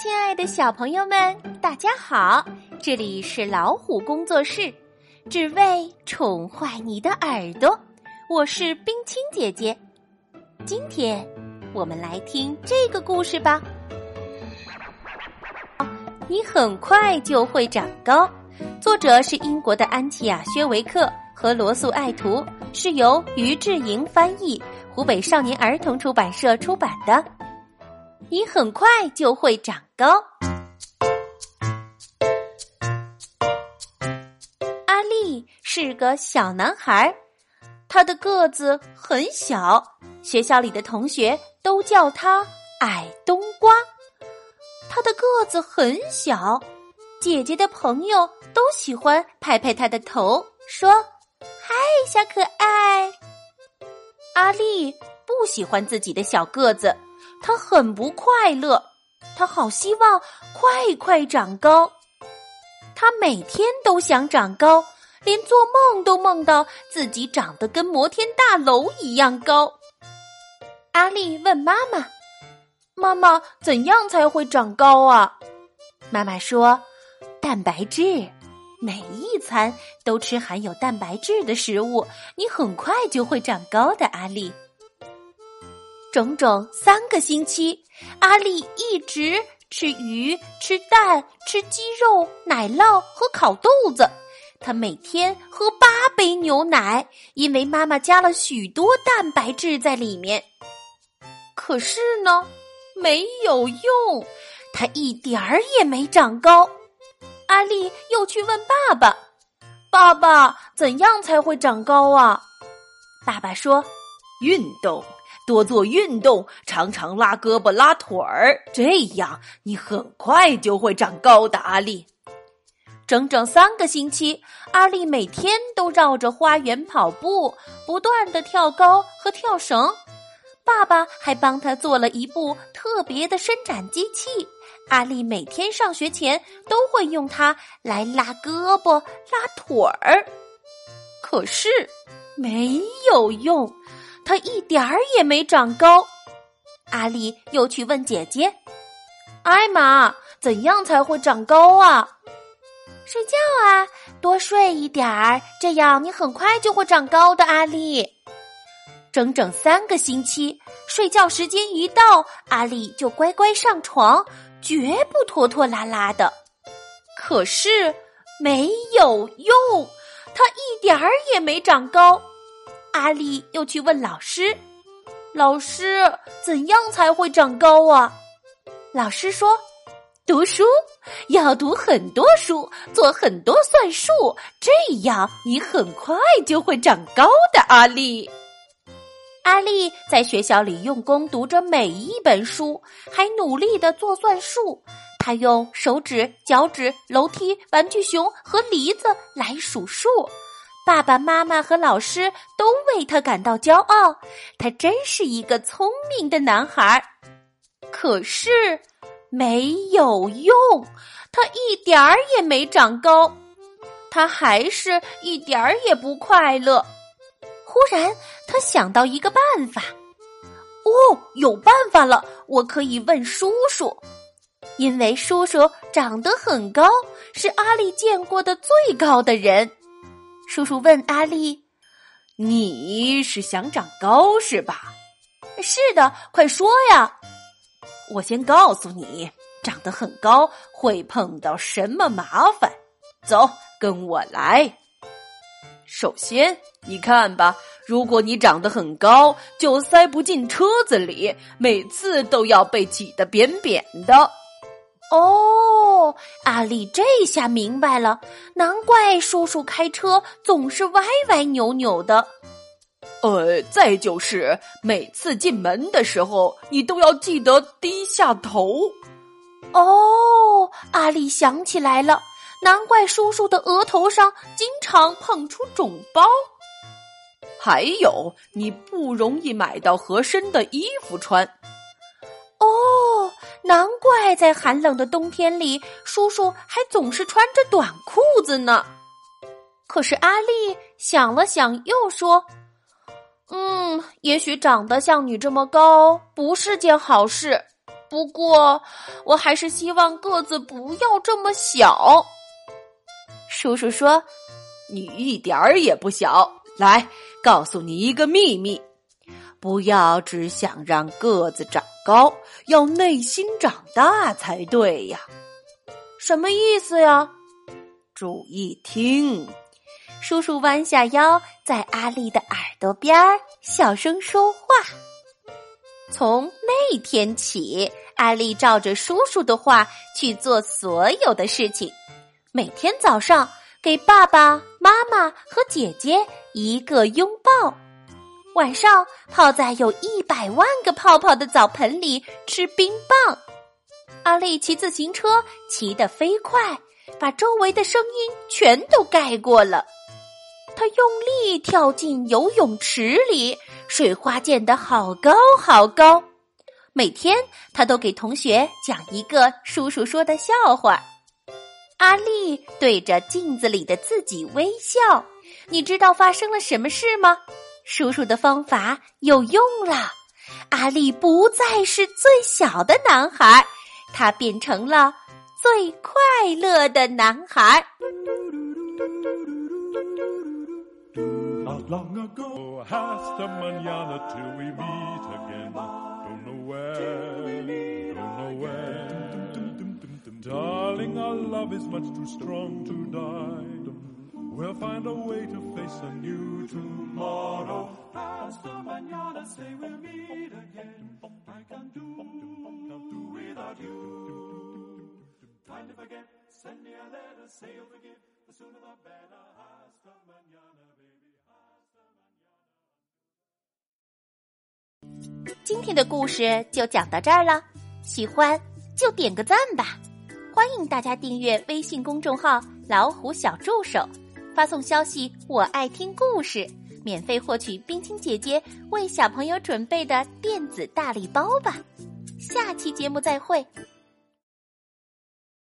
亲爱的小朋友们，大家好！这里是老虎工作室，只为宠坏你的耳朵。我是冰清姐姐，今天我们来听这个故事吧。你很快就会长高。作者是英国的安琪亚·薛维克和罗素·爱图，是由于志莹翻译，湖北少年儿童出版社出版的。你很快就会长高。阿力是个小男孩，他的个子很小，学校里的同学都叫他矮冬瓜。他的个子很小，姐姐的朋友都喜欢拍拍他的头，说：“嗨，小可爱。”阿力不喜欢自己的小个子。他很不快乐，他好希望快快长高。他每天都想长高，连做梦都梦到自己长得跟摩天大楼一样高。阿丽问妈妈：“妈妈，怎样才会长高啊？”妈妈说：“蛋白质，每一餐都吃含有蛋白质的食物，你很快就会长高的。”阿丽。整整三个星期，阿丽一直吃鱼、吃蛋、吃鸡肉、奶酪和烤豆子。她每天喝八杯牛奶，因为妈妈加了许多蛋白质在里面。可是呢，没有用，她一点儿也没长高。阿丽又去问爸爸：“爸爸，怎样才会长高啊？”爸爸说：“运动。”多做运动，常常拉胳膊拉腿儿，这样你很快就会长高的。阿丽，整整三个星期，阿丽每天都绕着花园跑步，不断的跳高和跳绳。爸爸还帮他做了一部特别的伸展机器，阿丽每天上学前都会用它来拉胳膊拉腿儿。可是没有用。他一点儿也没长高，阿丽又去问姐姐：“艾玛，怎样才会长高啊？”“睡觉啊，多睡一点儿，这样你很快就会长高的。”阿丽，整整三个星期，睡觉时间一到，阿丽就乖乖上床，绝不拖拖拉拉的。可是没有用，他一点儿也没长高。阿丽又去问老师：“老师，怎样才会长高啊？”老师说：“读书，要读很多书，做很多算术，这样你很快就会长高的。”阿丽，阿丽在学校里用功读着每一本书，还努力的做算术。他用手指、脚趾、楼梯、玩具熊和梨子来数数。爸爸妈妈和老师都为他感到骄傲，他真是一个聪明的男孩。可是没有用，他一点儿也没长高，他还是一点儿也不快乐。忽然，他想到一个办法。哦，有办法了！我可以问叔叔，因为叔叔长得很高，是阿丽见过的最高的人。叔叔问阿丽：“你是想长高是吧？”“是的，快说呀！”“我先告诉你，长得很高会碰到什么麻烦。走，跟我来。首先，你看吧，如果你长得很高，就塞不进车子里，每次都要被挤得扁扁的。”哦，阿丽这下明白了，难怪叔叔开车总是歪歪扭扭的。呃，再就是每次进门的时候，你都要记得低下头。哦，阿丽想起来了，难怪叔叔的额头上经常碰出肿包。还有，你不容易买到合身的衣服穿。难怪在寒冷的冬天里，叔叔还总是穿着短裤子呢。可是阿丽想了想，又说：“嗯，也许长得像你这么高不是件好事。不过，我还是希望个子不要这么小。叔叔说：“你一点儿也不小。来，告诉你一个秘密，不要只想让个子长高，要内心长大才对呀。”什么意思呀？注意听。叔叔弯下腰，在阿丽的耳朵边儿小声说话。从那天起，阿丽照着叔叔的话去做所有的事情。每天早上给爸爸妈妈和姐姐一个拥抱，晚上泡在有一百万个泡泡的澡盆里吃冰棒。阿丽骑自行车骑得飞快，把周围的声音全都盖过了。他用力跳进游泳池里，水花溅得好高好高。每天他都给同学讲一个叔叔说的笑话。阿丽对着镜子里的自己微笑。你知道发生了什么事吗？叔叔的方法有用了。阿力不再是最小的男孩，他变成了最快乐的男孩。Darling, our love is much too strong to die. We'll find a way to face a new tomorrow. Hasta mañana, say we'll meet again. I can do, without you. Try to forget, send me a letter, say you'll forgive. The sooner the better. Hasta mañana, baby. Hasta mañana. 今天的故事就讲到这儿了，喜欢就点个赞吧。欢迎大家订阅微信公众号“老虎小助手”，发送消息“我爱听故事”，免费获取冰清姐姐为小朋友准备的电子大礼包吧。下期节目再会。